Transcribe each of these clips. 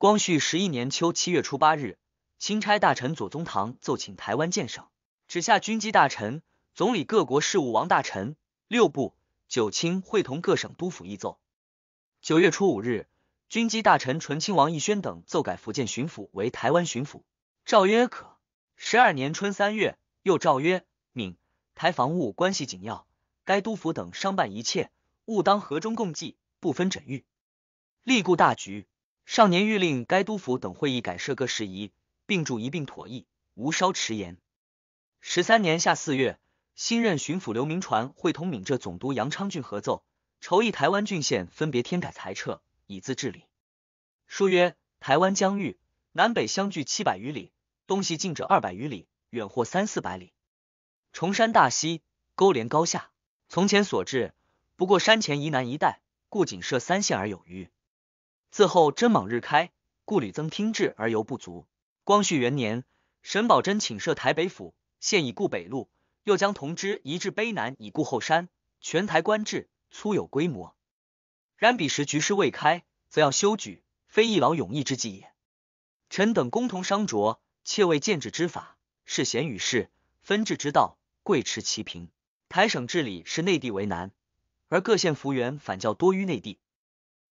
光绪十一年秋七月初八日，钦差大臣左宗棠奏请台湾建省，旨下军机大臣、总理各国事务王大臣、六部、九卿会同各省督府议奏。九月初五日，军机大臣纯亲王奕轩等奏改福建巡抚为台湾巡抚，诏曰可。十二年春三月，又诏曰命台防务关系紧要，该督府等商办一切，务当和中共济，不分枕域，立固大局。上年谕令该督府等会议改设各事宜，并注一并妥议，无稍迟延。十三年夏四月，新任巡抚刘铭传会同闽浙总督杨昌俊合奏，筹议台湾郡县分别添改裁撤，以自治理。书曰：台湾疆域南北相距七百余里，东西近者二百余里，远或三四百里。崇山大溪，沟连高下。从前所至，不过山前宜南一带，故仅设三县而有余。自后真莽日开，故屡增听制而犹不足。光绪元年，沈葆桢请设台北府，现已固北路，又将同知移至卑南，以固后山。全台官制粗有规模。然彼时局势未开，则要修举，非一劳永逸之计也。臣等共同商酌，切为建制之法，是贤与士分治之道，贵持其平。台省治理是内地为难，而各县幅员反较多于内地，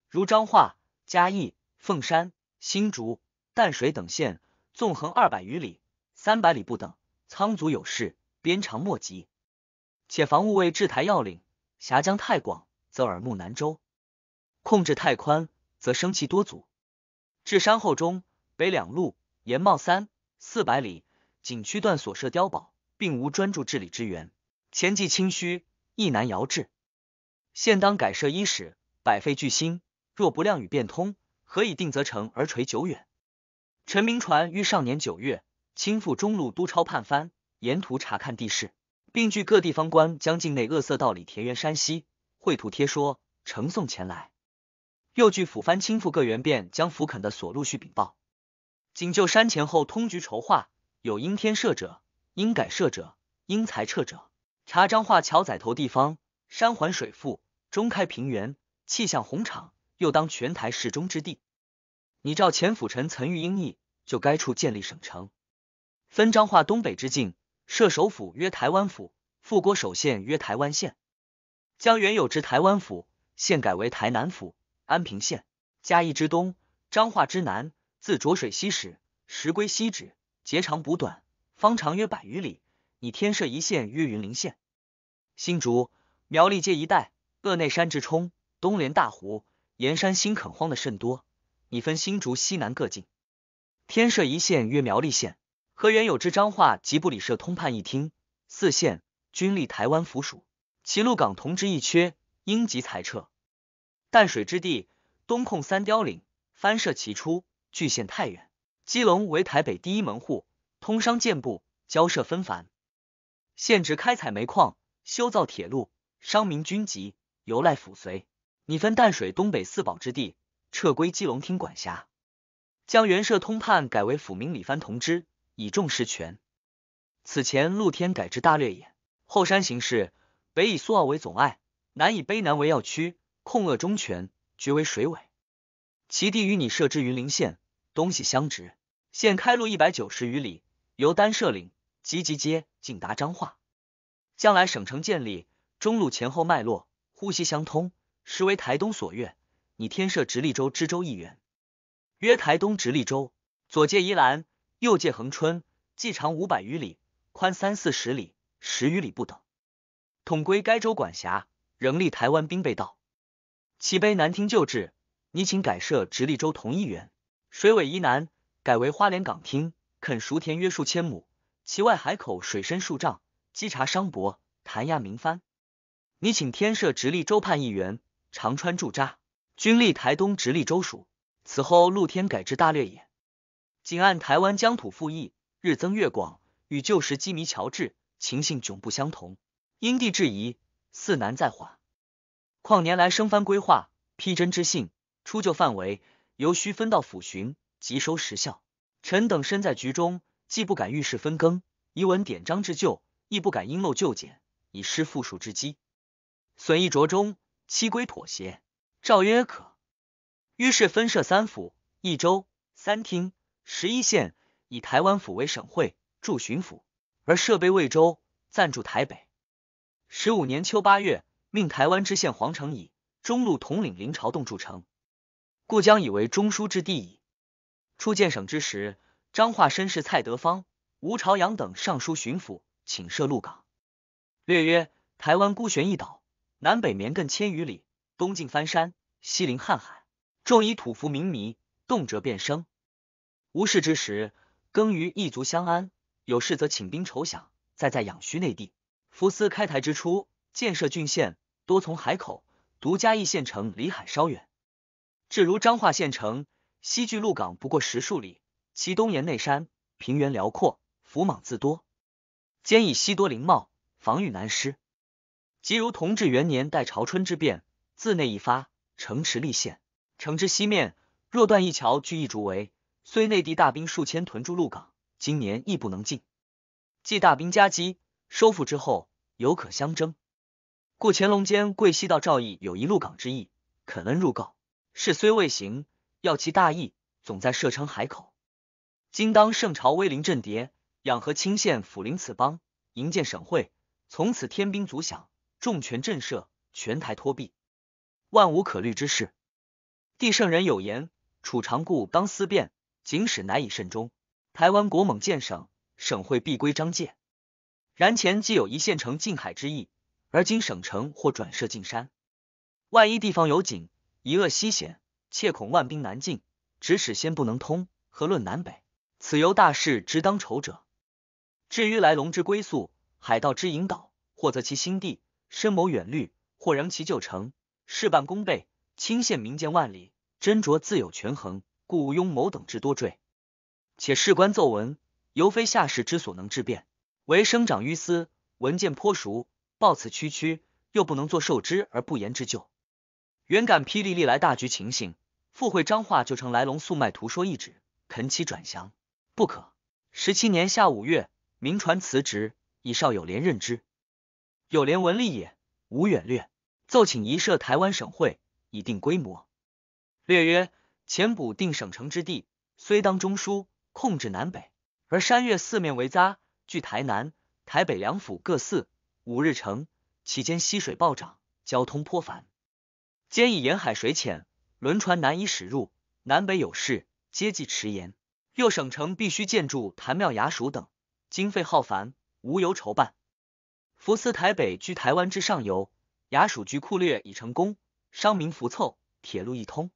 如彰化。嘉义、凤山、新竹、淡水等县，纵横二百余里，三百里不等，仓卒有事，鞭长莫及。且防务卫制台要领，峡江太广，则耳目难周；控制太宽，则生气多阻。至山后中北两路，沿茂三四百里，景区段所设碉堡，并无专注治理之源，前计清虚，亦难遥治。现当改设一使，百废俱兴。若不量与变通，何以定则成而垂久远？陈明传于上年九月亲赴中路督超判藩，沿途查看地势，并据各地方官将境内恶色道里田园山溪绘图贴说，呈送前来。又据府藩亲赴各原，便将府垦的所陆续禀报，仅就山前后通局筹划，有应天设者，应改设者，应裁撤者。查彰化桥仔头地方，山环水复，中开平原，气象宏敞。又当全台适中之地，你照前辅臣岑玉英意，就该处建立省城，分彰化东北之境，设首府曰台湾府，复国首县曰台湾县，将原有之台湾府现改为台南府，安平县。嘉义之东，彰化之南，自浊水溪始，时归西止，截长补短，方长约百余里，你添设一县曰云林县。新竹、苗栗界一带，鄂内山之冲，东连大湖。沿山新垦荒的甚多，你分新竹西南各境，天设一县曰苗栗县，和原有之彰化及布里社通判一厅，四县均立台湾府属，齐鹿港同之一缺，应即裁撤。淡水之地，东控三雕岭，翻设其出，距县太远。基隆为台北第一门户，通商建部，交涉纷繁，县直开采煤矿，修造铁路，商民军籍，由赖府随。你分淡水东北四堡之地，撤归基隆厅管辖，将原设通判改为府名李藩同知，以重实权。此前陆天改之大略也。后山形势，北以苏澳为总隘，南以卑南为要区，控扼中权，绝为水尾。其地与你设置云林县，东西相直，现开路一百九十余里，由丹社岭、集集街竟达彰化。将来省城建立，中路前后脉络，呼吸相通。实为台东所愿，你添设直隶州知州一员，曰台东直隶州，左界宜兰，右界恒春，计长五百余里，宽三四十里，十余里不等，统归该州管辖，仍立台湾兵备道。其卑南听旧制，你请改设直隶州同一员，水尾宜南，改为花莲港厅，垦熟田约数千亩，其外海口水深数丈，稽查商舶，弹压民藩。你请添设直隶州判一员。长川驻扎，军立台东直隶州属。此后陆天改制大略也。仅按台湾疆土复议，日增月广，与旧时羁縻侨治情形迥不相同。因地制宜，似难再缓。况年来生番规划，批真之信，出就范围，由需分到府巡，即收实效。臣等身在局中，既不敢遇事分更，以文典章之旧，亦不敢因漏就简，以失复数之机，损益着中。七归妥协，诏曰可。于是分设三府，益州、三厅、十一县，以台湾府为省会，驻巡抚，而设备魏州，暂驻台北。十五年秋八月，命台湾知县黄承以中路统领林朝栋筑城，故将以为中书之地矣。初建省之时，彰化绅士蔡德芳、吴朝阳等上书巡抚，请设鹿港。略曰：台湾孤悬一岛，南北绵亘千余里，东近翻山，西临瀚海，众以土服民靡，动辄变生。无事之时，耕于异族相安；有事则请兵筹饷，再在养虚内地。福斯开台之初，建设郡县，多从海口，独嘉义县城离海稍远。至如彰化县城，西距鹿港不过十数里，其东沿内山，平原辽阔，伏莽自多，兼以西多林茂，防御难施。即如同治元年代朝春之变，自内一发，城池立县，城之西面若断一桥，据一竹围，虽内地大兵数千屯驻鹿港，今年亦不能进。继大兵夹击，收复之后，犹可相争。故乾隆间贵西道赵义有一鹿港之意，肯恩入告，事虽未行。要其大义，总在设称海口。今当圣朝威灵震谍，养和清县抚临此邦，营建省会，从此天兵足饷，重拳震慑，全台托庇，万无可虑之事。帝圣人有言：楚长故当思变，警使乃以慎终。台湾国猛建省，省会必归张介。然前既有一县城近海之意，而今省城或转设近山，万一地方有井，一恶西险。切恐万兵难进，咫尺先不能通，何论南北？此犹大事之当筹者。至于来龙之归宿，海盗之引导，或则其心地，深谋远虑；或仍其旧成，事半功倍，亲县民间万里，斟酌自有权衡，故无庸谋等之多赘。且事关奏文，犹非下士之所能质辩，唯生长于斯，闻见颇熟，报此区区，又不能作受之而不言之咎。原感霹雳历来大局情形，复会彰化就成来龙速脉图说一旨，恳其转降，不可。十七年夏五月，明传辞职，以少有连任之。有连文吏也，无远略，奏请移设台湾省会，以定规模。略曰：前补定省城之地，虽当中枢，控制南北，而山岳四面为匝，距台南、台北两府各四五日程，其间溪水暴涨，交通颇繁。兼以沿海水浅，轮船难以驶入，南北有事，皆计迟延。又省城必须建筑坛庙衙署等，经费浩繁，无由筹办。福斯台北居台湾之上游，衙署局库略已成功，商民浮凑，铁路一通，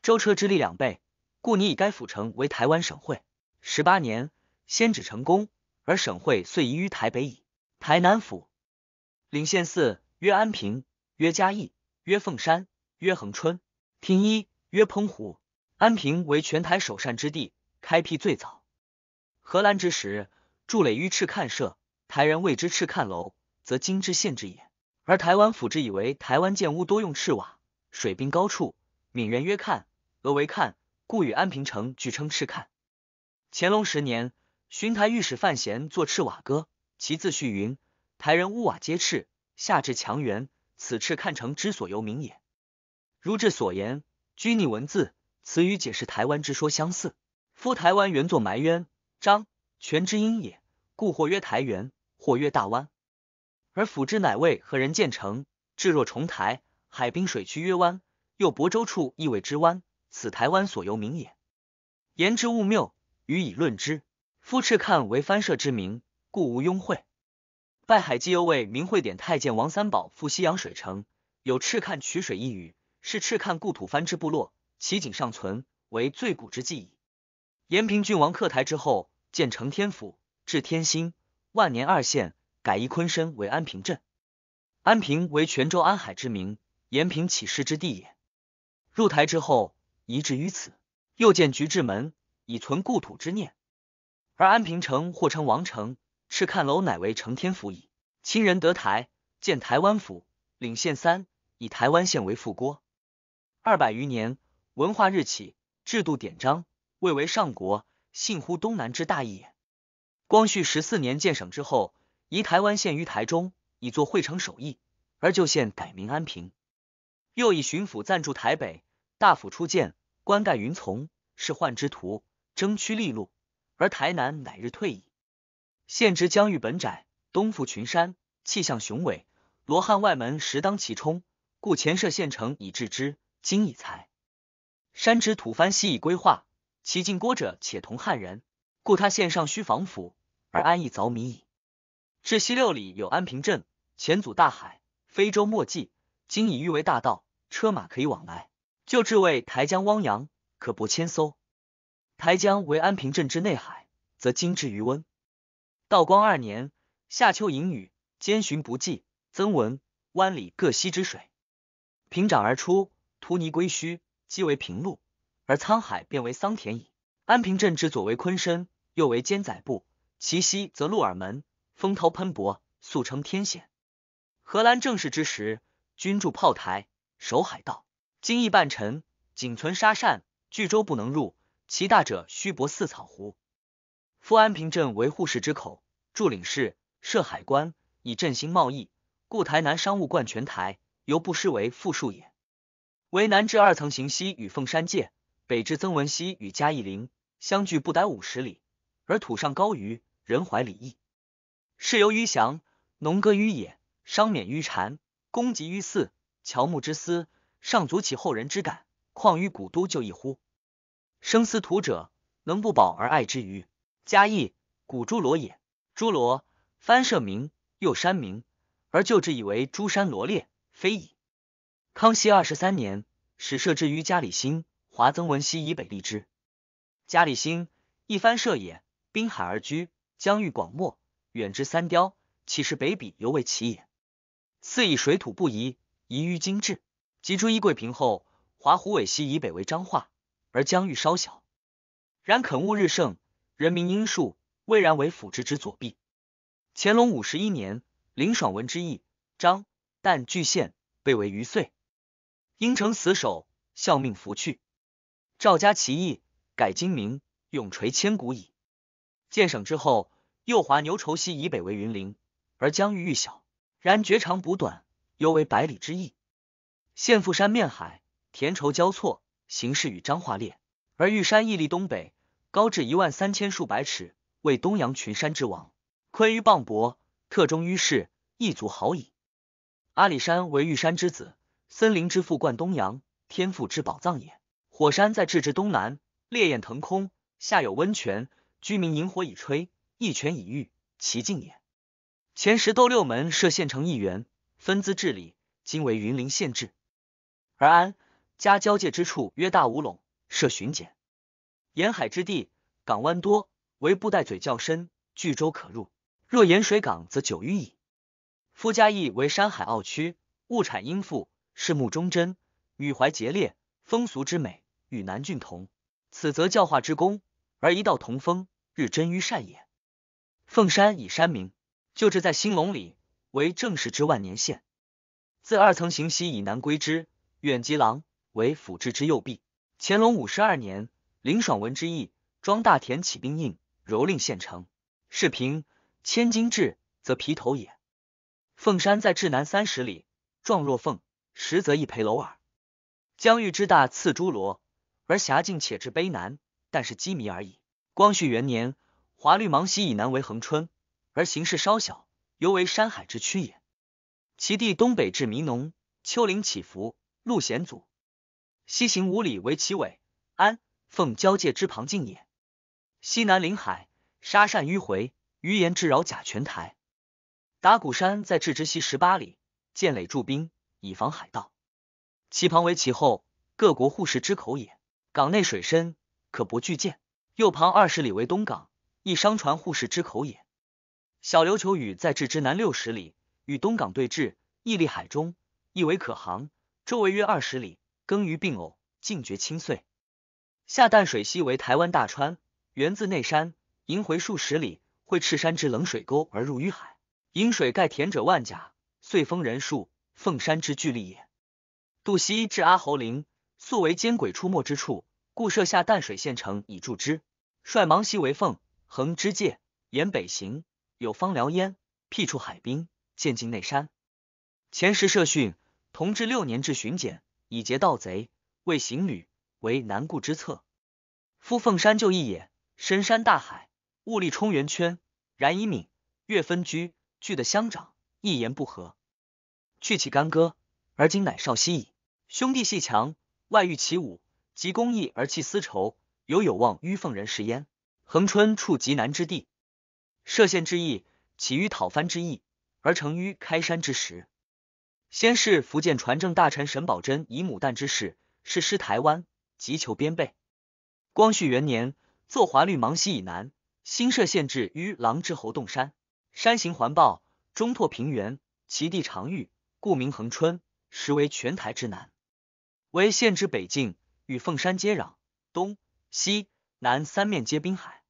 舟车之力两倍，故拟以该府城为台湾省会。十八年，先旨成功，而省会遂移于台北矣。台南府领县四曰安平，曰嘉义。曰凤山，曰恒春，听一曰澎湖。安平为全台首善之地，开辟最早。荷兰之时，筑垒于赤坎社，台人谓之赤看楼，则今之县治也。而台湾府之以为台湾建屋多用赤瓦，水滨高处，闽人曰看，俄为看，故与安平城俱称赤看。乾隆十年，巡台御史范闲作赤瓦歌，其自序云：台人屋瓦皆赤，下至墙垣。此赤看城之所由名也。如至所言，拘泥文字，词语解释台湾之说相似。夫台湾原作埋渊、漳、泉之音也，故或曰台原，或曰大湾。而府之乃为何人建成？至若重台，海滨水区曰湾，又亳州处亦谓之湾，此台湾所由名也。言之物谬，予以论之。夫赤看为藩社之名，故无庸讳。拜海基犹为明会典太监王三宝赴西洋水城，有赤看取水一语，是赤看故土藩之部落，其景尚存，为最古之记矣。延平郡王克台之后，建成天府，至天兴，万年二县，改宜昆深为安平镇。安平为泉州安海之名，延平起事之地也。入台之后，移至于此，又建菊治门，以存故土之念。而安平城或称王城。赤看楼乃为承天府矣。亲人得台，建台湾府，领县三，以台湾县为副郭。二百余年，文化日起，制度典章，未为上国，信乎东南之大义也。光绪十四年建省之后，移台湾县于台中，以作会城首义，而旧县改名安平。又以巡抚暂驻台北，大府初建，官盖云从，是患之徒，征趋利禄，而台南乃日退矣。现之疆域本窄，东附群山，气象雄伟，罗汉外门实当其冲，故前设县城以治之。今以才，山之土蕃悉以规划，其进郭者且同汉人，故他县上须防府，而安邑凿米矣。至西六里有安平镇，前阻大海，非洲莫迹，今已誉为大道，车马可以往来。旧至谓台江汪洋，可泊千艘。台江为安平镇之内海，则今之余温。道光二年，夏秋淫雨，兼旬不济，增文湾里各溪之水平涨而出，涂泥归墟，即为平路，而沧海变为桑田矣。安平镇之左为昆山，又为尖仔部，其西则鹿耳门，风涛喷薄，素称天险。荷兰正式之时，军驻炮台，守海道。今亦半沉，仅存沙扇，巨舟不能入，其大者须泊四草湖。富安平镇为护市之口，驻领事，设海关，以振兴贸易，故台南商务冠全台，犹不失为富庶也。为南至二层行西与凤山界，北至曾文溪与嘉义陵，相距不逮五十里，而土上高于人怀礼义。是由于祥，农耕于野，商免于禅，公及于寺，乔木之思。上足起后人之感，况于古都就一乎？生思土者，能不保而爱之于嘉义，古诸罗也。诸罗，藩社名，又山名，而旧之以为诸山罗列，非矣。康熙二十三年，始设置于嘉里兴，华曾文溪以北立之。嘉里兴，一藩社也，滨海而居，疆域广袤，远之三雕，其实北鄙犹未其也。次以水土不宜，宜于精治。即出衣贵平后，华湖尾溪以北为彰化，而疆域稍小。然垦务日盛，人民殷庶，未然为辅之之左臂。乾隆五十一年，林爽文之义，张旦俱县，被为余岁，应承死守，效命服去。赵家其义，改今名，永垂千古矣。建省之后，右华牛稠溪以北为云林，而疆域愈小，然绝长补短，犹为百里之意。现富山面海，田畴交错，形势与彰化列，而玉山屹立东北，高至一万三千数百尺，为东洋群山之王。坤于磅礴，特中于世，一足好矣。阿里山为玉山之子，森林之父，冠东洋，天赋之宝藏也。火山在至之东南，烈焰腾空，下有温泉，居民萤火以吹，一泉以浴，其境也。前十斗六门设县城一员，分资治理，今为云林县治。而安家交界之处，约大五垄，设巡检。沿海之地，港湾多，为布袋嘴较深，巨舟可入。若沿水港，则久淤矣。夫嘉义为山海澳区，物产殷富，世木忠贞，语怀节烈，风俗之美与南郡同。此则教化之功，而一道同风，日臻于善也。凤山以山名，就置在兴隆里，为正式之万年县。自二层行西以南归之。远吉郎为府治之右弼。乾隆五十二年，林爽文之意，庄大田起兵应，蹂躏县城。是平千金至，则皮头也。凤山在至南三十里，状若凤，实则一陪楼耳。疆域之大，次诸罗，而辖境且至卑南，但是羁縻而已。光绪元年，华绿芒溪以南为恒春，而形势稍小，犹为山海之区也。其地东北至弥农，丘陵起伏。路险阻，西行五里为其尾，安奉交界之旁境也。西南临海，沙善迂回，鱼盐之扰甲泉台。打鼓山在至之西十八里，建垒驻兵，以防海盗。其旁为其后，各国护市之口也。港内水深，可泊巨舰。右旁二十里为东港，一商船护市之口也。小琉球屿在至之南六十里，与东港对峙，屹立海中，亦为可航。周围约二十里，耕于并偶，尽绝青翠。下淡水溪为台湾大川，源自内山，迎回数十里，汇赤山之冷水沟而入于海。饮水盖田者万甲，遂封人数，凤山之巨力也。渡溪至阿侯陵，素为奸鬼出没之处，故设下淡水县城以筑之。率芒溪为凤横之界，沿北行，有方辽烟，辟出海滨，渐进内山。前时设训。同治六年至巡检，以截盗贼，为行旅，为南固之策。夫凤山就一也，深山大海，物力冲圆圈，然以敏月分居，聚的乡长，一言不合，去其干戈，而今乃少息矣。兄弟戏强，外遇其武，及公义而弃私仇，犹有望于凤人食焉。恒春处极南之地，涉县之意，起于讨番之意，而成于开山之时。先是福建船政大臣沈葆桢以牡丹之事，是师台湾，急求边备。光绪元年，作华律芒溪以南，新设县治于狼之侯洞山，山形环抱，中拓平原，其地长域，故名恒春，实为全台之南。为县之北境，与凤山接壤，东西南三面皆滨海。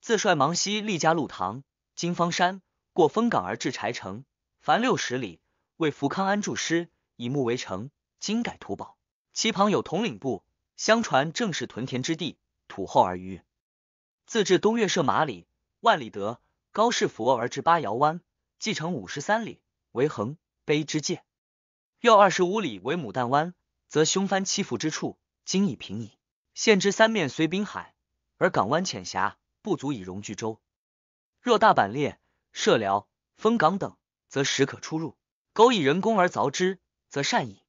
自率芒西立家路塘，经方山，过丰港而至柴城，凡六十里。为福康安筑师，以木为城，今改土堡。其旁有统领部，相传正是屯田之地，土厚而渔。自至东岳设马里，万里德高士佛而至八窑湾，继承五十三里为横碑之界，又二十五里为牡丹湾，则凶藩欺负之处，今已平矣。县之三面虽滨海，而港湾浅狭，不足以容巨舟。若大板列、射辽、丰港等，则时可出入。苟以人工而凿之，则善矣。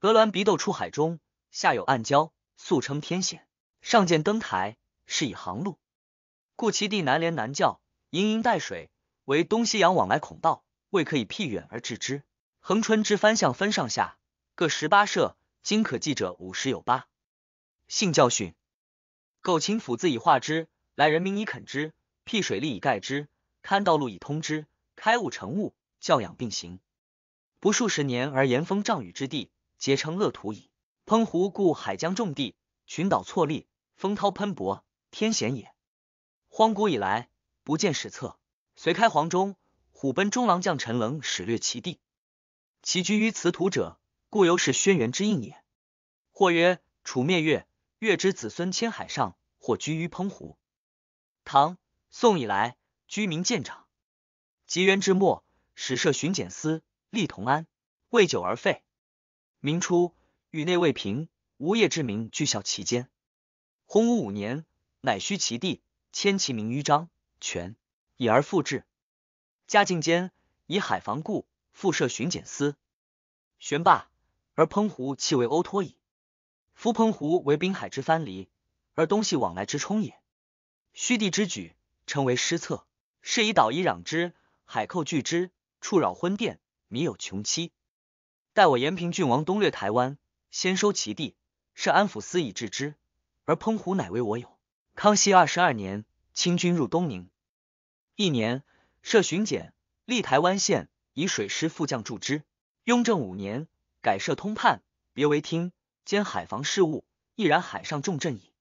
鹅銮鼻窦出海中，下有暗礁，素称天险。上见灯台，是以航路。故其地南连南教，盈盈带水，为东西洋往来孔道，未可以僻远而治之。恒春之藩相分上下，各十八社，今可记者五十有八。性教训：苟秦府自以化之，来人民以垦之，辟水利以盖之，勘道路以通之，开物成物，教养并行。不数十年而严风障雨之地，皆称乐土矣。澎湖故海疆重地，群岛错立，风涛喷薄，天险也。荒古以来，不见史册。隋开皇中，虎贲中郎将陈棱始略其地，其居于此土者，故由是轩辕之应也。或曰楚灭越，越之子孙迁海上，或居于澎湖。唐、宋以来，居民渐长。及元之末，始设巡检司。立同安，未久而废。明初，宇内未平，无业之民聚效其间。洪武五年，乃虚其地，迁其名于张权，以而复置。嘉靖间，以海防固，复设巡检司。玄罢，而澎湖弃为欧托矣。夫澎湖为滨海之藩篱，而东西往来之冲也。虚地之举，称为失策，是以岛夷攘之，海寇拒之，触扰昏殿。民有穷期，待我延平郡王东掠台湾，先收其地，设安抚司以治之，而澎湖乃为我有。康熙二十二年，清军入东宁，一年设巡检，立台湾县，以水师副将驻之。雍正五年，改设通判，别为厅，兼海防事务，亦然海上重镇矣。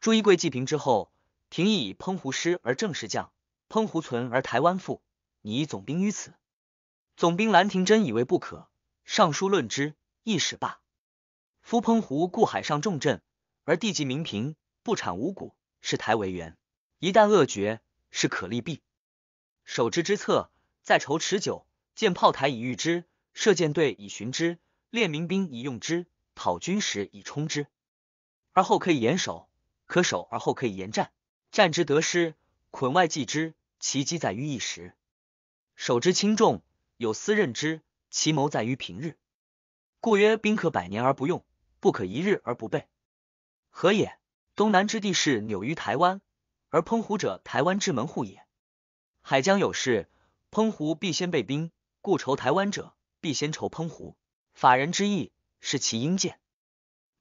朱一贵继平之后，廷议以澎湖失而正式将，澎湖存而台湾复，拟总兵于此。总兵兰亭真以为不可，上书论之，亦使罢。夫澎湖故海上重镇，而地极民贫，不产五谷，是台为源。一旦扼绝，是可立弊。守之之策，在筹持久，建炮台以御之，设舰队以巡之，练民兵以用之，讨军时以充之。而后可以严守，可守而后可以严战。战之得失，捆外计之，其机在于一时。守之轻重。有司任之，其谋在于平日。故曰：兵可百年而不用，不可一日而不备。何也？东南之地势纽于台湾，而澎湖者台湾之门户也。海疆有事，澎湖必先备兵，故筹台湾者，必先筹澎湖。法人之意，是其应见。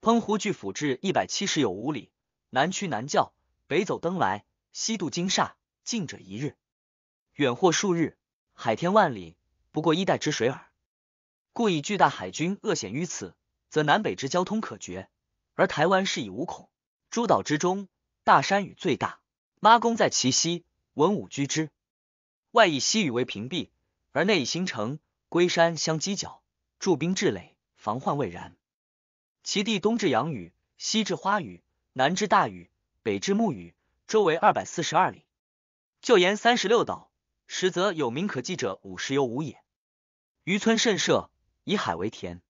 澎湖距府治一百七十有五里，南驱南教，北走登来，西渡金沙，近者一日，远或数日，海天万里。不过一带之水耳，故以巨大海军恶险于此，则南北之交通可绝，而台湾是以无恐。诸岛之中，大山屿最大，妈宫在其西，文武居之。外以西屿为屏蔽，而内以新城、龟山相犄角，驻兵治垒，防患未然。其地东至阳屿，西至花屿，南至大屿，北至木屿，周围二百四十二里，就沿三十六岛，实则有名可记者五十有五也。渔村甚设，以海为田，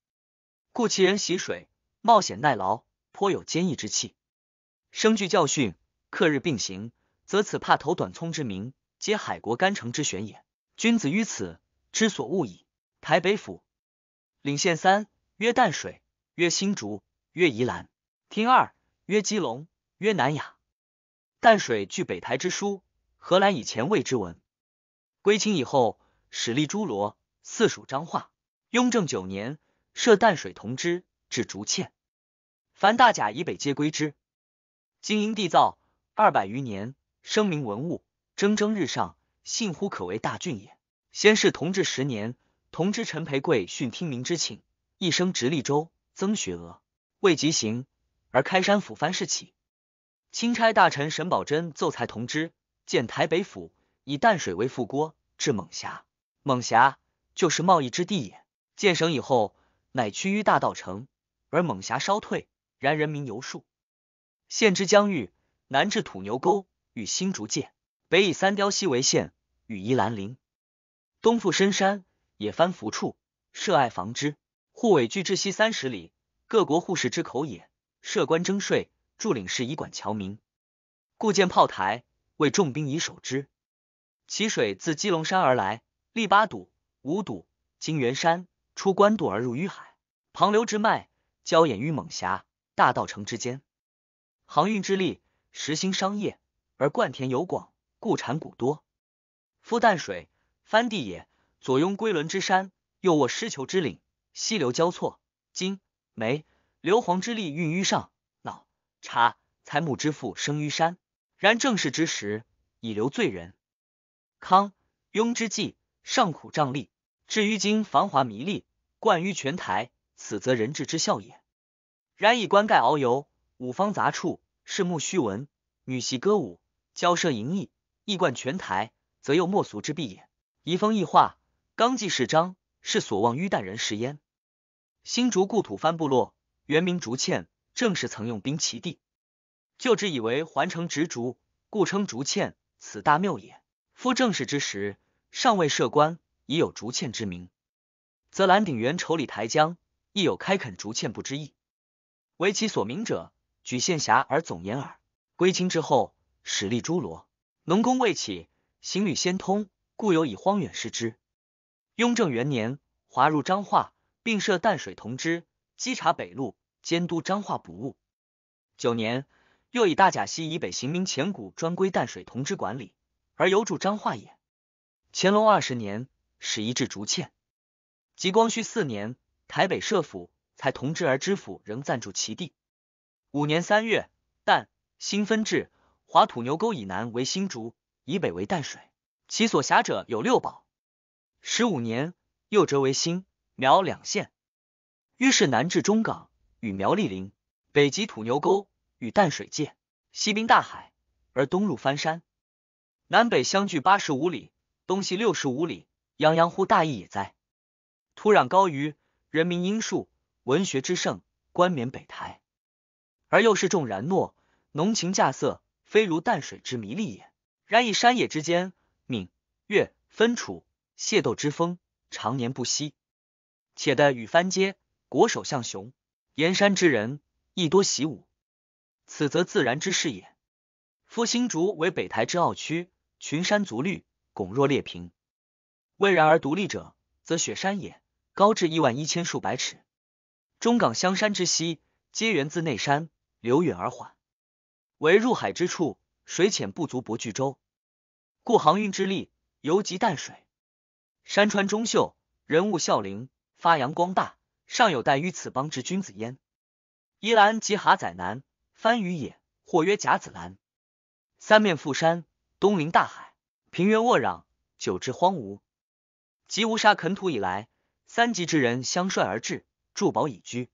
故其人习水，冒险耐劳，颇有坚毅之气。生具教训，克日并行，则此怕头短聪之民，皆海国干城之选也。君子于此，之所恶矣。台北府领县三，曰淡水，曰新竹，曰宜兰。听二，曰基隆，曰南雅。淡水据北台之书，荷兰以前未之闻。归清以后，始立诸罗，四属彰化。雍正九年，设淡水同知，至竹堑。凡大甲以北皆归之。经营缔造二百余年，声名文物，蒸蒸日上，信乎可为大郡也。先是同治十年，同知陈培贵训听民之请，一生直隶州，增学额，未及行，而开山府藩事起。钦差大臣沈葆桢奏裁同知，建台北府，以淡水为副郭，至蒙峡。蒙峡就是贸易之地也。建省以后，乃趋于大道城，而蒙峡稍退。然人民犹数。县之疆域，南至土牛沟与新竹界，北以三雕溪为县，与宜兰邻；东附深山，野番伏处，设隘防之。护卫距至西三十里，各国护士之口也。设官征税，驻领事以管侨民，故建炮台，为重兵以守之。其水自基隆山而来，历八堵、五堵，经元山，出官渡而入淤海，旁流之脉，交眼于猛峡。大道城之间，航运之利，实兴商业，而灌田有广，故产谷多。夫淡水，藩地也，左拥龟仑之山，右握狮球之岭，溪流交错，金、煤、硫磺之力运于上，脑、茶、财木之父生于山。然正是之时，以流罪人。康、雍之际，尚苦瘴疠，至于今繁华弥丽，冠于泉台，此则人治之效也。然以冠盖遨游，五方杂处，视目虚文，女戏歌舞，交奢淫逸，异冠全台，则又莫俗之弊也。移风易化，纲纪式章，是所望于旦人士焉。新竹故土藩部落，原名竹堑，正是曾用兵其地，旧之以为环城直竹，故称竹堑，此大谬也。夫正史之时，尚未设官，已有竹堑之名，则蓝鼎元丑里台江，亦有开垦竹堑不之意。为其所名者，举县辖而总言耳。归清之后，始立诸罗，农工未起，行旅先通，故有以荒远视之。雍正元年，划入彰化，并设淡水同知，稽查北路，监督彰化捕物。九年，又以大甲溪以北行名前谷专归淡水同知管理，而由驻彰化也。乾隆二十年，始移至竹堑。及光绪四年，台北设府。才同知而知府仍暂住其地。五年三月，淡新分治，划土牛沟以南为新竹，以北为淡水，其所辖者有六堡。十五年，又折为新苗两县。于是南至中港，与苗栗邻；北及土牛沟，与淡水界；西滨大海，而东入翻山。南北相距八十五里，东西六十五里，泱泱乎大邑也哉！土壤高于，人民殷庶。文学之盛，冠冕北台，而又是重然诺，浓情稼色，非如淡水之迷丽也。然以山野之间，闽粤分处，械斗之风，常年不息。且得与藩接，国守相雄，沿山之人亦多习武，此则自然之事也。夫新竹为北台之傲区，群山足绿，拱若裂屏。蔚然而独立者，则雪山也，高至一万一千数百尺。中港香山之溪，皆源自内山，流远而缓。为入海之处，水浅不足泊巨舟，故航运之利，尤及淡水。山川中秀，人物孝陵，发扬光大，尚有待于此邦之君子焉。宜兰即蛤仔南，番禺也，或曰甲子兰。三面覆山，东临大海，平原沃壤，久之荒芜。及无沙垦土以来，三级之人相率而至。筑堡以居，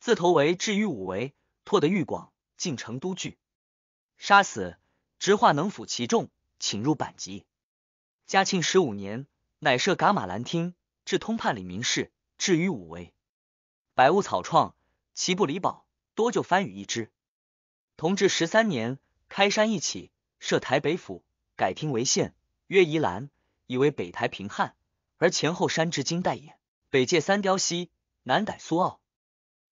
自头为至于五围，拓得愈广，进成都据。杀死，直化能抚其众，请入版籍。嘉庆十五年，乃设噶玛兰厅，至通判理民事，至于五围。百物草创，其不离宝，多就番禺一支。同治十三年，开山一起，设台北府，改厅为县，曰宜兰，以为北台平汉，而前后山之经代也。北界三雕溪。南逮苏澳，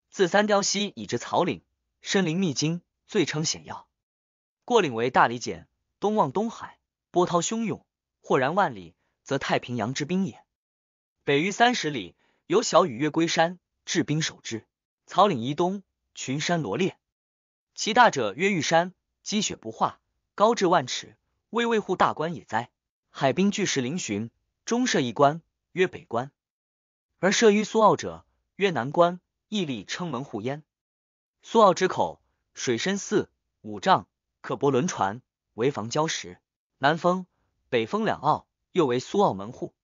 自三雕溪以至草岭，深林密荆，最称险要。过岭为大理简，东望东海，波涛汹涌，豁然万里，则太平洋之滨也。北逾三十里，有小雨月归山，治兵守之。草岭以东，群山罗列，其大者曰玉山，积雪不化，高至万尺，巍巍护大关也哉！海滨巨石嶙峋，中设一关，曰北关。而设于苏澳者，曰南关，屹立称门户焉。苏澳之口，水深四五丈，可泊轮船，为防礁石。南风、北风两澳，又为苏澳门户。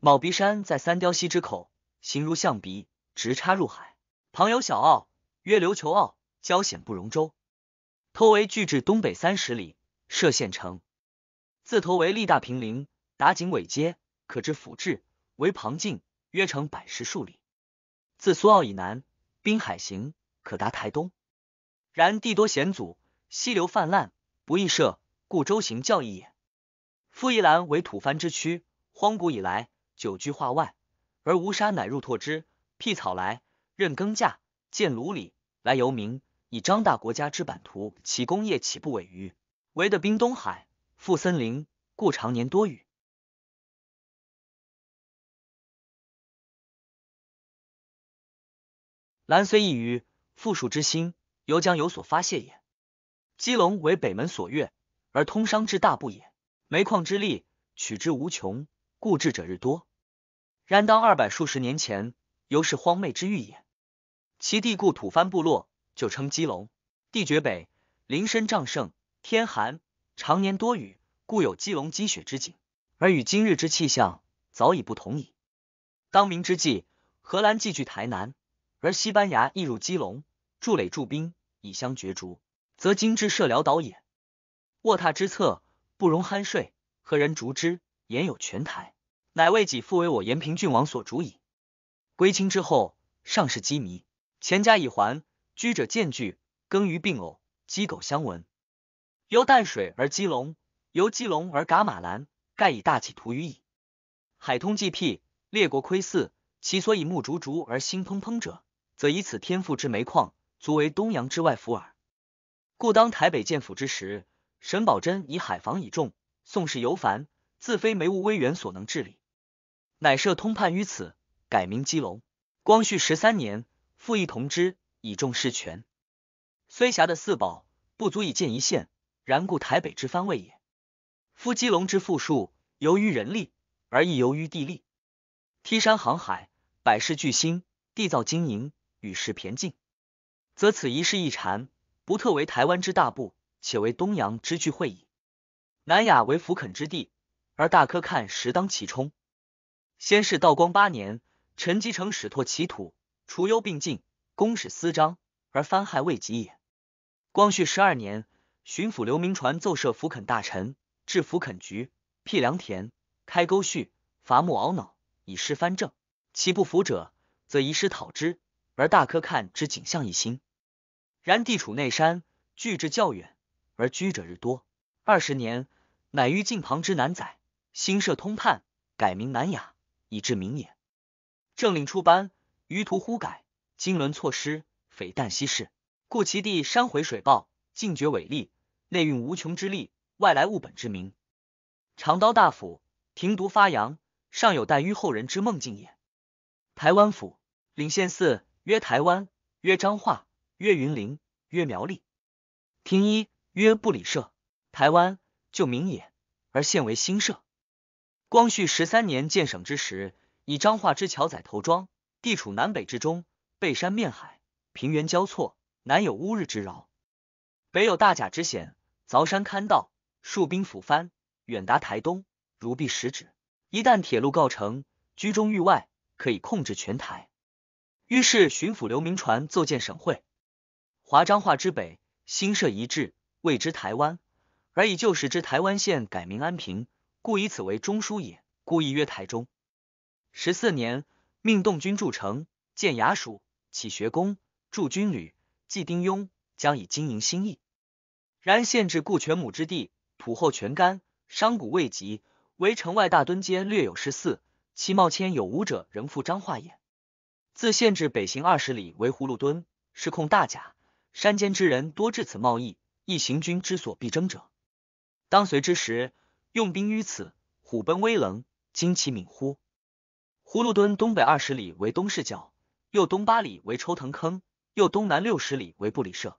卯鼻山在三雕溪之口，形如象鼻，直插入海。旁有小澳，曰琉球澳，交险不容舟。头为距至东北三十里，设县城。自头为立大平陵，达锦尾街，可至府治，为旁境。约程百十数里，自苏澳以南，滨海行，可达台东。然地多险阻，溪流泛滥，不易涉，故舟行较易也。夫宜兰为土蕃之区，荒古以来，久居化外，而无沙乃入拓之，辟草来，任耕稼，建庐里，来游民，以张大国家之版图，其工业岂不伟于？唯得滨东海，富森林，故常年多雨。兰虽异于富庶之心，犹将有所发泄也。基隆为北门所越，而通商之大部也。煤矿之力，取之无穷，故智者日多。然当二百数十年前，犹是荒昧之域也。其地故土蕃部落，就称基隆。地绝北，林深瘴盛，天寒，常年多雨，故有基隆积雪之景。而与今日之气象，早已不同矣。当明之际，荷兰寄据台南。而西班牙亦入基隆，筑垒驻兵，以相角逐，则今之社寮岛也。卧榻之侧，不容酣睡，何人逐之？言有泉台，乃为己复为我延平郡王所逐矣。归清之后，上士羁縻，钱家已还，居者渐聚，耕于并偶，鸡狗相闻。由淡水而基隆，由基隆而噶玛兰，盖以大起图于矣。海通济辟，列国窥伺，其所以目逐逐而心怦怦者。则以此天赋之煤矿，足为东洋之外福耳。故当台北建府之时，沈葆桢以海防以重，宋氏尤繁，自非梅务威远所能治理，乃设通判于此，改名基隆。光绪十三年，复议同知，以重事权。虽辖的四堡，不足以建一县，然故台北之藩位也。夫基隆之富庶，由于人力，而亦由于地利。梯山航海，百事俱兴，地造经营。与时骈进，则此一事一禅，不特为台湾之大部，且为东洋之聚会矣。南亚为福垦之地，而大科看实当其冲。先是道光八年，陈吉成始拓其土，除忧并进，公使私章，而藩害未及也。光绪十二年，巡抚刘铭传奏设福垦大臣，置福垦局，辟良田，开沟渠，伐木熬脑，以示藩政。其不服者，则移师讨之。而大科看之景象一新，然地处内山，距之较远，而居者日多。二十年，乃于近旁之南载，新设通判，改名南雅，以治民也。政令出颁，余途忽改，经纶错失，匪旦稀释，故其地山回水暴，尽绝伟力，内蕴无穷之力，外来物本之名。长刀大斧，停独发扬，尚有待于后人之梦境也。台湾府领县寺。曰台湾，曰彰化，曰云林，曰苗栗。听一，曰布里社。台湾旧名也，而现为新社。光绪十三年建省之时，以彰化之桥仔头庄，地处南北之中，背山面海，平原交错，南有乌日之饶，北有大甲之险，凿山勘道，戍兵抚藩，远达台东，如臂十指。一旦铁路告成，居中域外，可以控制全台。于是巡抚刘铭传奏建省会，华彰化之北，新设一制，谓之台湾，而以旧时之台湾县改名安平，故以此为中书也。故意曰台中。十四年，命动军筑城，建衙署，起学宫，驻军旅，祭丁庸，将以经营新义。然县治故全亩之地，土厚全干，商贾未及，唯城外大墩街略有十四，其冒迁有五者，仍复彰化也。自县治北行二十里为葫芦墩，是控大甲，山间之人多至此贸易，亦行军之所必争者。当随之时，用兵于此，虎贲威棱，旌旗敏乎？葫芦墩东北二十里为东市角，右东八里为抽藤坑，右东南六十里为布里社。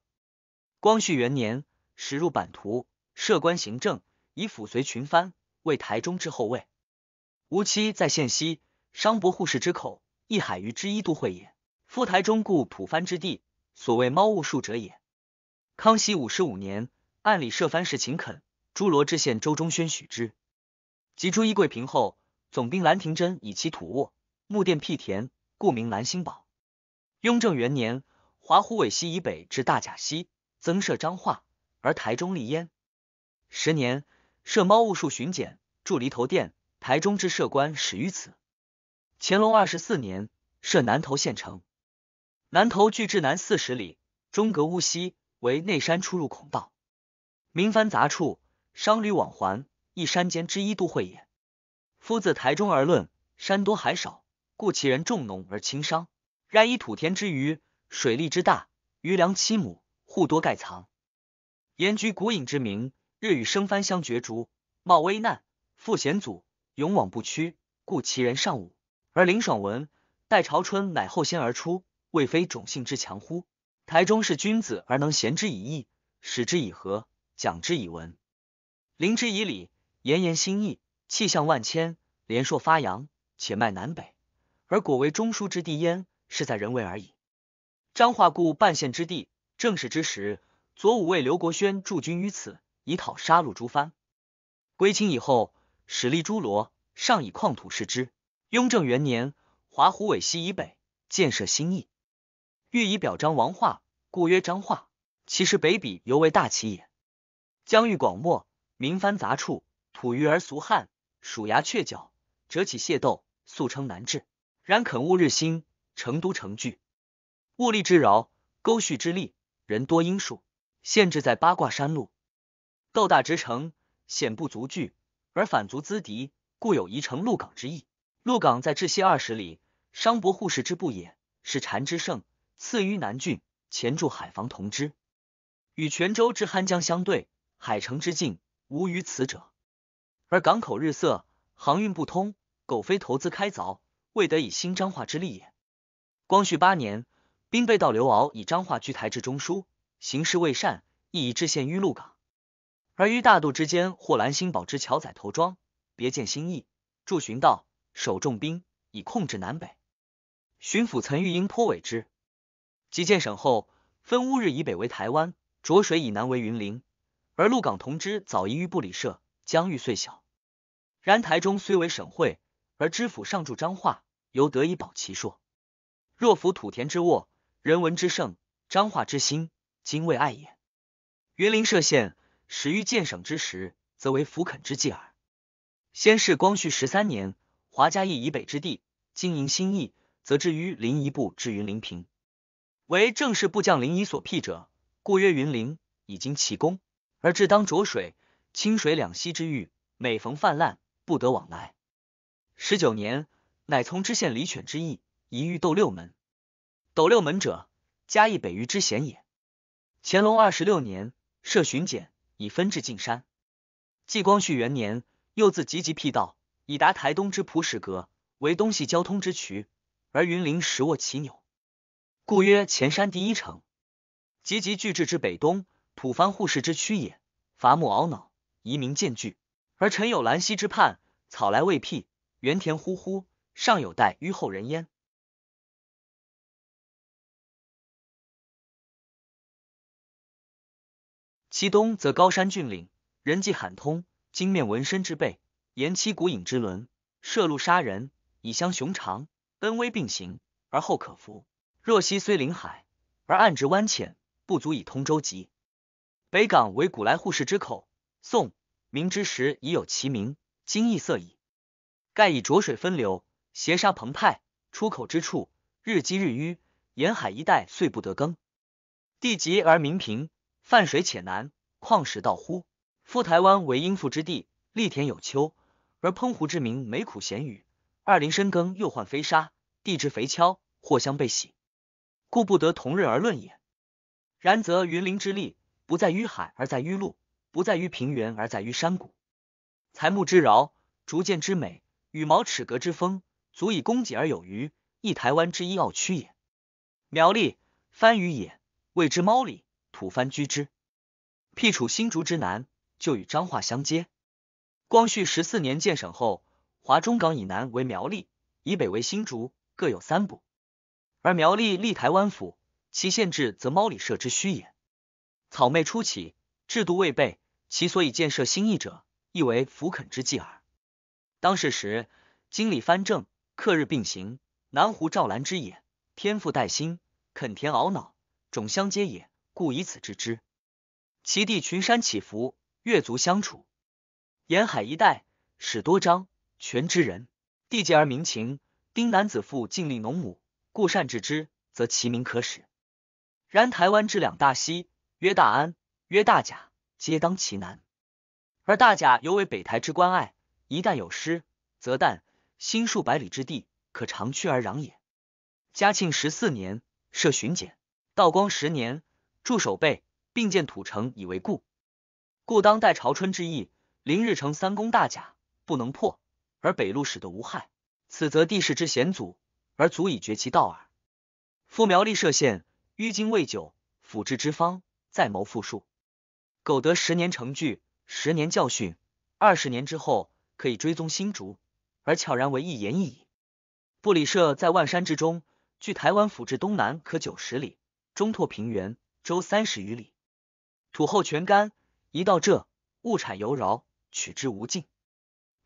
光绪元年，驶入版图，设官行政，以抚绥群藩，为台中之后卫。吴期在县西，商博护士之口，一海隅之一都会也。复台中故土藩之地，所谓猫雾树者也。康熙五十五年，按里设藩士秦恳，诸罗知县周忠宣许之。及朱一贵平后，总兵兰亭真以其土沃，木店辟田，故名兰心堡。雍正元年，华湖尾西以北至大甲溪。增设彰化，而台中立焉。十年，设猫雾树巡检，筑犁头店。台中之设官始于此。乾隆二十四年，设南投县城。南投距至南四十里，中隔乌溪，为内山出入孔道，民繁杂处，商旅往还，一山间之一都会也。夫自台中而论，山多海少，故其人重农而轻商。然以土田之余，水利之大，余粮七亩。户多盖藏，言居古隐之名，日与生番相角逐，冒危难，复险阻，勇往不屈，故其人尚武。而林爽文，待朝春乃后先而出，未非种姓之强乎？台中是君子而能贤之以义，使之以和，讲之以文，临之以礼，言言心意，气象万千，连硕发扬，且迈南北，而果为中书之地焉，是在人为而已。彰化故半县之地。正史之时，左武卫刘国轩驻军于此，以讨杀戮诸藩。归清以后，始立诸罗，上以矿土示之。雍正元年，华湖尾西以北建设新邑，欲以表彰王化，故曰彰化。其实北鄙尤为大齐也。疆域广袤，民蕃杂处，土愚而俗汉，鼠牙雀角，折起械斗，素称难治。然垦物日新，成都成聚，物力之饶，沟渠之利。人多因数，限制在八卦山路，斗大直城，险不足惧，而反足资敌，故有宜城鹿港之意。鹿港在至西二十里，商博护市之部也，是禅之盛，次于南郡，前驻海防同之，与泉州之酣江相对，海城之境无于此者。而港口日色，航运不通，苟非投资开凿，未得以兴彰化之利也。光绪八年。兵备道刘骜以彰化居台之中枢，行事未善，亦以置县于鹿港。而于大渡之间，获兰心堡之桥仔头庄，别建新邑，驻巡道，守重兵，以控制南北。巡抚岑玉英颇委之。即建省后，分乌日以北为台湾，浊水以南为云林。而鹿港同知早移于布里社，疆域虽小，然台中虽为省会，而知府上驻彰化，犹得以保其硕。若服土田之沃。人文之盛，彰化之兴，今未碍也。云林设县，始于建省之时，则为福垦之计耳。先是光绪十三年，华嘉义以北之地经营新邑，则置于临沂部至云林平，为正式部将临沂所辟者，故曰云林。已经其功，而至当浊水、清水两溪之域，每逢泛滥，不得往来。十九年，乃从知县李犬之意，移于斗六门。斗六门者，嘉义北隅之险也。乾隆二十六年，设巡检，以分治进山。继光绪元年，又自积极辟道，以达台东之普石阁，为东西交通之渠，而云林实握其纽，故曰前山第一城。积极聚治之北东，土蕃护市之区也。伐木懊恼，移民渐聚，而臣有兰溪之畔，草来未辟，原田忽忽，尚有待于后人焉。其东则高山峻岭，人迹罕通，金面纹身之辈，沿七古隐之轮，涉路杀人，以相雄长，恩威并行，而后可服。若溪虽临海，而岸直湾浅，不足以通舟楫。北港为古来护市之口，宋明之时已有其名，今亦色矣。盖以浊水分流，斜沙澎湃，出口之处日积日淤，沿海一带遂不得耕，地极而民贫。泛水且难，旷石道乎？夫台湾为殷富之地，利田有丘，而澎湖之民每苦咸雨，二林深耕又患飞沙，地质肥锹，或相被洗，故不得同日而论也。然则云林之力，不在于海，而在于陆；不在于平原，而在于山谷。材木之饶，竹剑之美，羽毛尺革之风，足以供给而有余，亦台湾之一奥区也。苗栗番禺也，谓之猫里，土番居之。辟处新竹之南，就与彰化相接。光绪十四年建省后，华中港以南为苗栗，以北为新竹，各有三部。而苗栗立台湾府，其县治则猫里设之虚也。草昧初起，制度未备，其所以建设新邑者，亦为福垦之计耳。当世时，经理藩政，克日并行，南湖赵兰之也，天赋待兴，垦田熬脑，种相接也，故以此治之。其地群山起伏，越族相处，沿海一带，始多张权之人，地界而民情。丁男子妇尽力农亩，故善治之，则其民可使。然台湾之两大溪，曰大安，曰大甲，皆当其南。而大甲尤为北台之关隘，一旦有失，则旦新数百里之地，可长驱而攘也。嘉庆十四年设巡检，道光十年驻守备。并建土城以为固，故当代朝春之意，临日成三攻大甲，不能破，而北路使得无害，此则地势之险阻，而足以绝其道耳。复苗栗设县，淤经未久，辅治之方，再谋复数，苟得十年成具，十年教训，二十年之后，可以追踪新竹，而悄然为一言一矣。布里设在万山之中，距台湾府至东南可九十里，中拓平原，周三十余里。土厚全干，一到这，物产尤饶，取之无尽。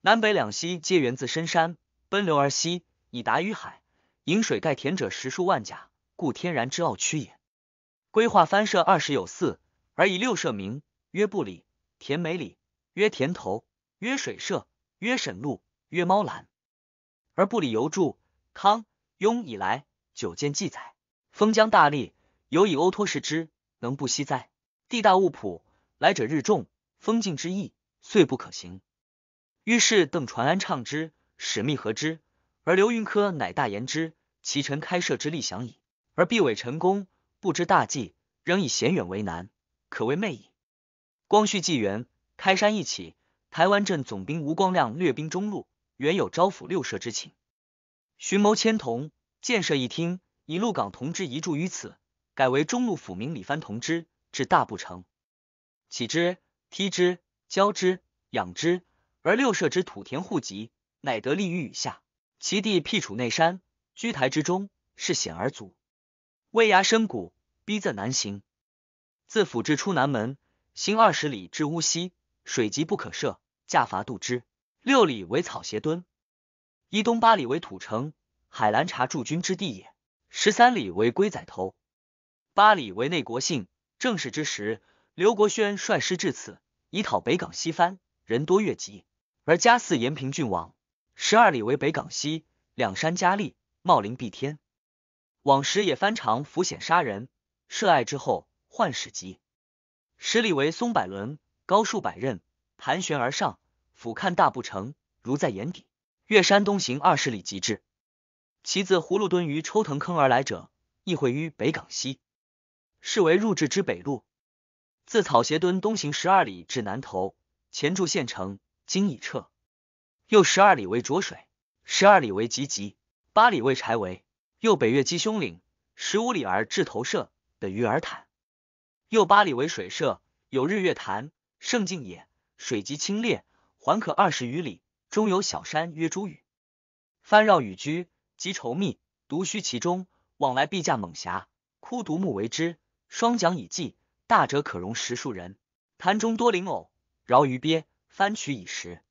南北两溪皆源自深山，奔流而西，以达于海。引水盖田者十数万甲，故天然之奥区也。规划藩设二十有四，而以六社名，曰布里、田美里，曰田头，曰水社，曰沈路，曰猫兰。而布里由著康雍以来，久见记载。封疆大吏，有以欧托氏之，能不息哉？地大物朴，来者日众，风静之意，遂不可行。于是邓传安倡之，使密合之，而刘云科乃大言之，其臣开设之力详矣。而必伪成功，不知大计，仍以险远为难，可谓昧矣。光绪纪元，开山一起，台湾镇总兵吴光亮略兵中路，原有招抚六社之请，寻谋千同，建设一厅，以鹿港同知移驻于此，改为中路府名李藩同知。至大不成，起之、梯之、浇之、养之，而六社之土田户籍，乃得利于雨下。其地僻处内山，居台之中，是险而阻，危崖深谷，逼仄难行。自府至出南门，行二十里至乌溪，水急不可涉，驾筏渡之。六里为草鞋墩，一东八里为土城，海兰察驻军之地也。十三里为龟仔头，八里为内国姓。正史之时，刘国轩率师至此，以讨北港西藩，人多越级，而加祀延平郡王。十二里为北港西，两山夹立，茂林蔽天。往时也藩常伏险杀人，涉隘之后患始疾。十里为松柏轮，高数百仞，盘旋而上，俯瞰大不成，如在眼底。越山东行二十里即至。其自葫芦墩于抽藤坑而来者，亦会于北港西。是为入至之北路，自草鞋墩东行十二里至南头，前筑县城，今已撤。又十二里为浊水，十二里为集集，八里为柴围。又北越鸡胸岭，十五里而至头社的鱼儿潭。又八里为水社，有日月潭，胜境也。水极清冽，环可二十余里，中有小山曰朱屿。翻绕雨居，及稠密，独须其中，往来必驾猛侠，枯独木为之。双桨以系，大者可容十数人。潭中多灵藕，饶鱼鳖，翻取以食。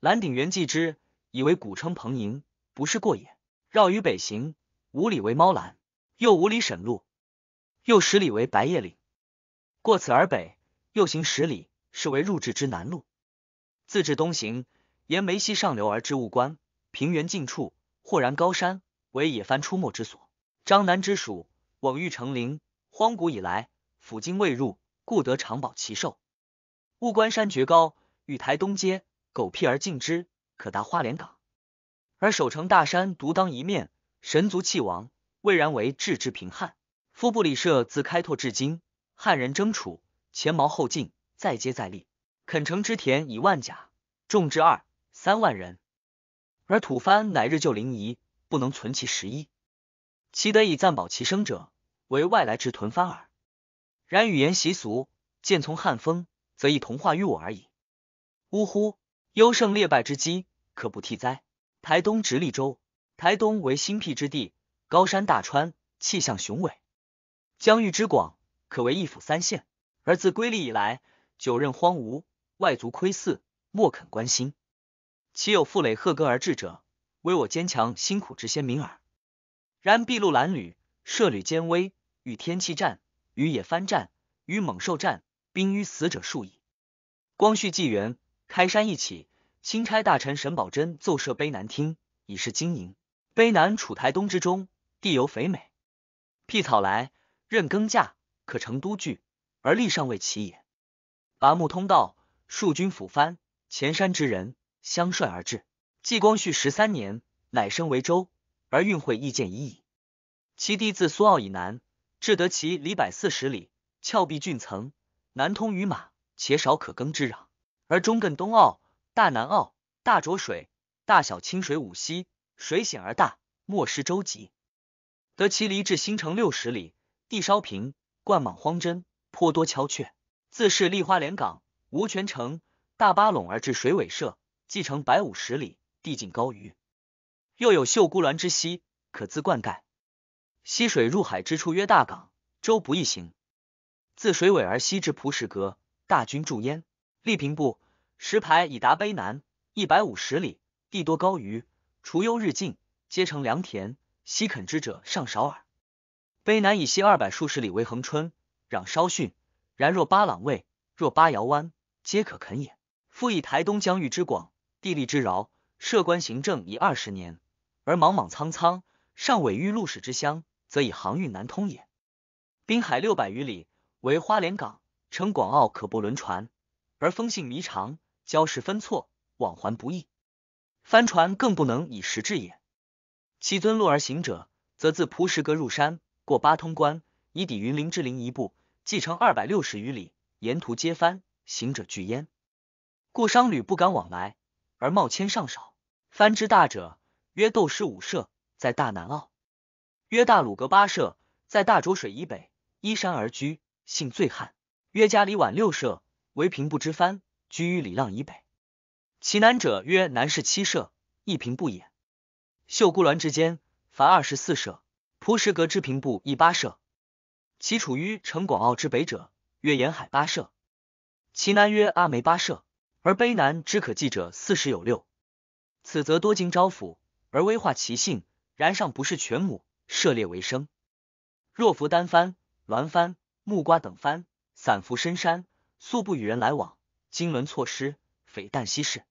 兰顶原记之，以为古称彭营，不是过也。绕于北行五里为猫栏，又五里沈路，又十里为白叶岭。过此而北，又行十里，是为入至之南路。自至东行，沿梅溪上流而至雾关，平原近处，豁然高山，为野番出没之所。张南之属，往欲成林。荒古以来，府今未入，故得长保其寿。雾关山绝高，与台东接，狗僻而近之，可达花莲港。而守城大山独当一面，神族气王，未然为治之平汉。夫布里社自开拓至今，汉人征楚，前毛后进，再接再厉，垦城之田以万甲，众至二三万人，而吐蕃乃日就临夷，不能存其十一，其得以暂保其生者，为外来之屯蕃耳。然语言习俗，见从汉风，则亦同化于我而已。呜呼！优胜劣败之机，可不替哉？台东直隶州，台东为新辟之地，高山大川，气象雄伟，疆域之广，可为一府三县。而自归立以来，久任荒芜，外族窥伺，莫肯关心。岂有负累赫歌而至者？唯我坚强辛苦之先民耳。然筚路蓝缕，涉旅艰危，与天气战，与野番战，与猛兽战，兵于死者数矣。光绪纪元。开山一起，钦差大臣沈葆桢奏设卑南厅，以示经营。卑南处台东之中，地尤肥美，辟草来，任耕稼，可成都具，而力尚未起也。拔木通道，戍军抚藩，前山之人相率而至。继光绪十三年，乃升为州，而运会亦见已矣。其地自苏澳以南，至得其里百四十里，峭壁峻层，南通于马，且少可耕之壤。而中亘东澳、大南澳、大浊水、大小清水五溪，水险而大，莫失舟楫。得其离至新城六十里，地稍平，灌莽荒真，颇多敲阙。自是立花莲港、无泉城、大巴垄而至水尾社，计程百五十里，地尽高于。又有秀姑峦之溪，可自灌溉。溪水入海之处曰大港，舟不易行。自水尾而西至蒲石阁，大军驻焉。立平部石牌已达卑南一百五十里，地多高于，除忧日进，皆成良田，西垦之者尚少耳。卑南以西二百数十里为恒春，壤稍逊，然若巴朗卫，若巴窑湾，皆可垦也。复以台东疆域之广，地利之饶，设官行政已二十年，而莽莽苍苍，尚委于陆使之乡，则以航运难通也。滨海六百余里，为花莲港，乘广澳可泊轮船。而风性弥长，礁石分错，往还不易。帆船更不能以时至也。其遵路而行者，则自蒲石阁入山，过八通关，以抵云林之临沂部，计程二百六十余里，沿途皆帆，行者俱焉。故商旅不敢往来，而冒迁尚少。帆之大者，约斗师五社，在大南澳；约大鲁阁八社，在大浊水以北，依山而居，性最旱；约加里宛六社。为平步之帆，居于里浪以北。其南者曰南市七社，一平步也。秀姑峦之间，凡二十四社。蒲石阁之平步亦八社。其处于城广澳之北者，曰沿海八社。其南曰阿梅八社。而卑南之可记者四十有六。此则多经招抚，而威化其性，然尚不是全母，涉猎为生。若服单帆、鸾帆、木瓜等帆，散伏深山。素不与人来往，经纶错失，匪旦稀释。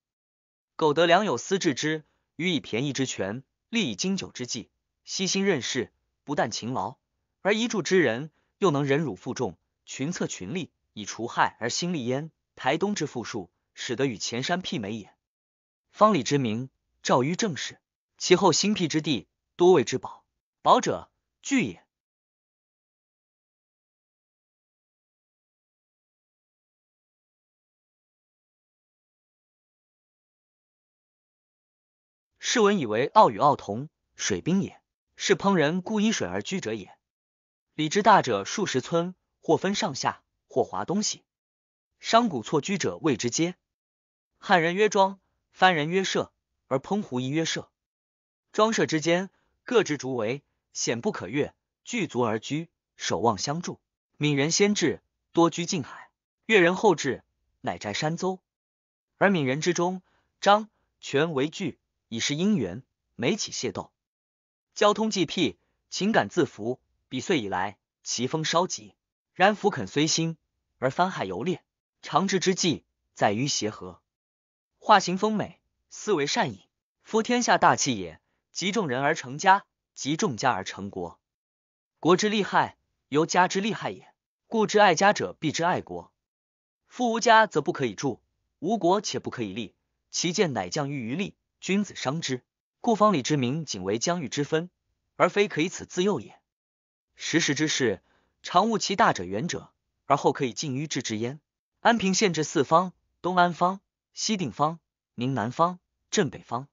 苟得良友私治之，予以便宜之权，利以经久之计，悉心任事，不但勤劳，而一助之人又能忍辱负重，群策群力，以除害而兴利焉。台东之富庶，使得与前山媲美也。方里之名，肇于正室，其后兴辟之地，多谓之宝。宝者，聚也。世闻以为奥与奥同，水兵也。是烹人故依水而居者也。里之大者数十村，或分上下，或划东西。商贾错居者谓之街。汉人曰庄，番人曰社，而烹湖亦曰社。庄社之间，各执竹围，险不可越，聚族而居，守望相助。闽人先至，多居近海；越人后至，乃宅山邹。而闽人之中，张权为据。已是姻缘，每起械斗，交通既辟，情感自服。彼岁以来，其风稍急，然弗肯虽兴，而番害犹烈。长治之计，在于协和。化行丰美，思为善矣。夫天下大器也，集众人而成家，集众家而成国。国之利害，由家之利害也。故之爱家者，必之爱国。夫无家，则不可以住；无国，且不可以立。其见乃降于于利。君子伤之，故方里之名仅为疆域之分，而非可以此自幼也。时时之事，常务其大者远者，而后可以尽于治之焉。安平县治四方：东安方、西定方、宁南方、镇北方。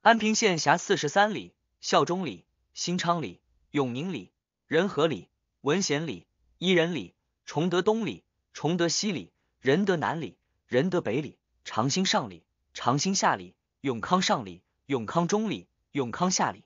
安平县辖四十三里：孝忠里、新昌里、永宁里、仁和里、文贤里、伊人里、崇德东里、崇德西里、仁德南里、仁德北里、长兴上里、长兴下里、永康上里、永康中里、永康下里。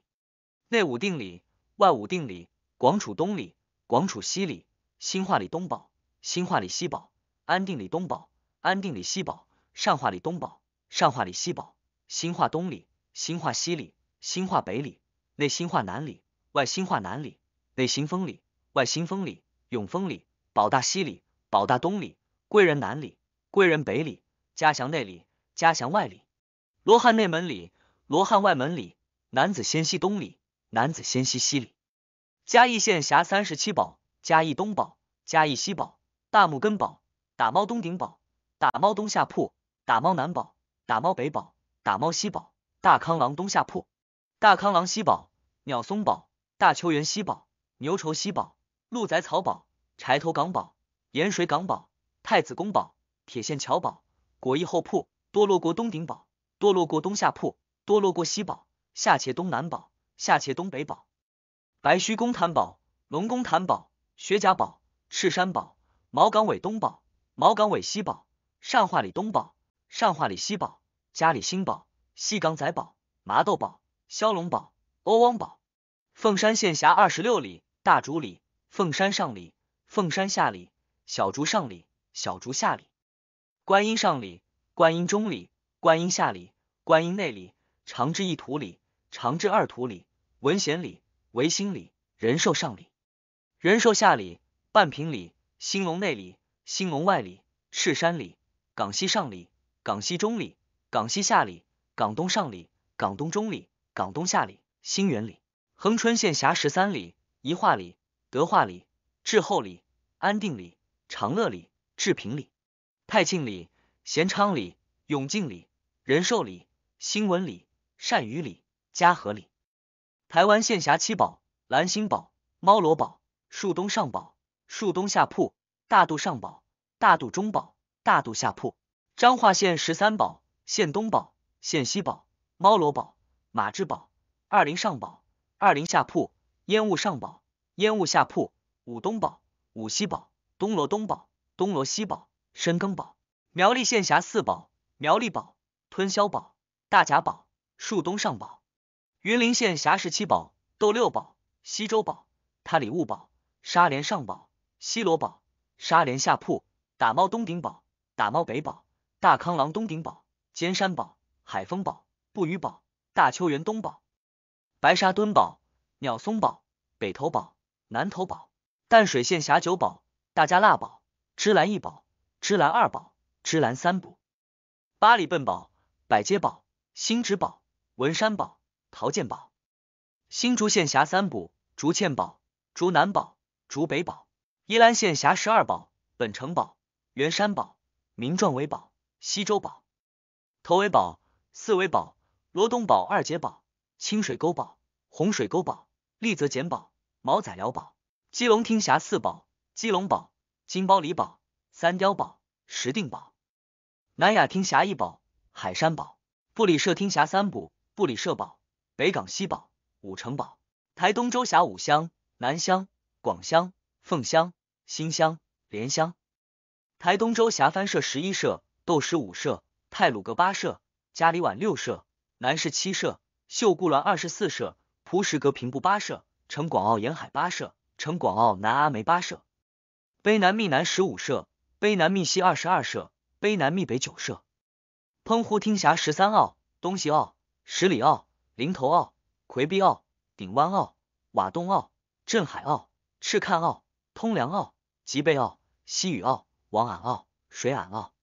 内武定里、外武定里、广楚东里、广楚西里、兴化里东堡、兴化里西堡、安定里东堡、安定里西堡、上化里东堡、上化里西堡、兴化东里。兴化西里、兴化北里、内新化南里、外新化南里、内新丰里、外新丰里、永丰里、保大西里、保大东里、贵人南里、贵人北里、嘉祥内里、嘉祥外里、罗汉内门里、罗汉外门里、男子仙西东里、男子仙西西里。嘉义县辖三十七堡：嘉义东堡、嘉义西堡、大木根堡、打猫东顶堡、打猫东下铺、打猫南堡、打猫北堡、打猫西堡。大康廊东下铺，大康廊西堡，鸟松堡，大秋园西堡，牛稠西堡，鹿仔草堡，柴头港堡，盐水港堡，太子宫堡，铁线桥堡，果义后铺，多罗国东顶堡，多罗过东下铺，多罗过西堡，下切东南堡，下切东北堡，白须公坛堡，龙宫坛堡，薛家堡，赤山堡，毛港尾东堡，毛港尾西堡，善化里东堡，善化里西堡，嘉里新堡。西港仔堡、麻豆堡、骁龙堡、欧汪堡。凤山县辖二十六里：大竹里、凤山上里、凤山下里、小竹上里、小竹下里、观音上里、观音中里、观音下里、观音内里、长治一土里、长治二土里、文贤里、维新里、仁寿上里、仁寿下里、半平里、兴隆内里、兴隆外里、赤山里、港西上里、港西中里、港西下里。港东上里、港东中里、港东下里、新元里，恒春县辖十三里：宜化里、德化里、志厚里、安定里、长乐里、志平里、太庆里、咸昌里、永靖里、仁寿里、新文里、善余里、嘉禾里。台湾县辖七堡：兰心堡、猫罗堡、树东上堡、树东下铺、大渡上堡、大渡中堡、大渡下铺。彰化县十三堡：县东堡。县西堡、猫罗堡、马之堡、二林上堡、二林下铺、烟雾上堡、烟雾下铺、五东堡、五西堡、东罗东堡、东罗西堡、深耕堡。苗栗县辖四堡：苗栗堡、吞霄堡、大甲堡、树东上堡。云林县辖十七堡：斗六堡、西周堡、塔里雾堡、沙连上堡、西罗堡、沙连下铺、打猫东顶堡、打猫北堡、大康廊东顶堡、尖山堡。海丰堡、布鱼堡、大秋园东堡、白沙墩堡、鸟松堡、北头堡、南头堡、淡水县峡九堡、大家腊堡、芝兰一堡、芝兰二堡、芝兰三堡、八里笨堡、百街堡、新直堡、文山堡、陶建堡、新竹县辖三堡：竹堑堡、竹南堡、竹北堡。宜兰县辖十二堡：本城堡、圆山堡、明壮围堡、西周堡、头围堡。四维堡、罗东堡、二节堡、清水沟堡、洪水沟堡、立泽简堡、毛仔寮堡、基隆厅辖四堡：基隆堡、金包里堡、三雕堡、石定堡。南雅厅辖一堡：海山堡。布里社厅辖三堡：布里社堡、北港西堡、五城堡。台东州辖五乡：南乡、广乡、凤乡、新乡、莲乡。台东州辖番社十一社、斗十五社、泰鲁阁八社。嘉里宛六社，南市七社，秀姑峦二十四社，蒲石阁平步八社，城广澳沿海八社，城广澳南阿梅八社，卑南密南十五社，卑南密西二十二社，卑南密北九社。澎湖厅辖十三澳：东西澳、十里澳、林头澳、魁壁澳、顶湾澳、瓦东澳、镇海澳、赤坎澳、通梁澳、吉贝澳、西屿澳、王安澳、水安澳。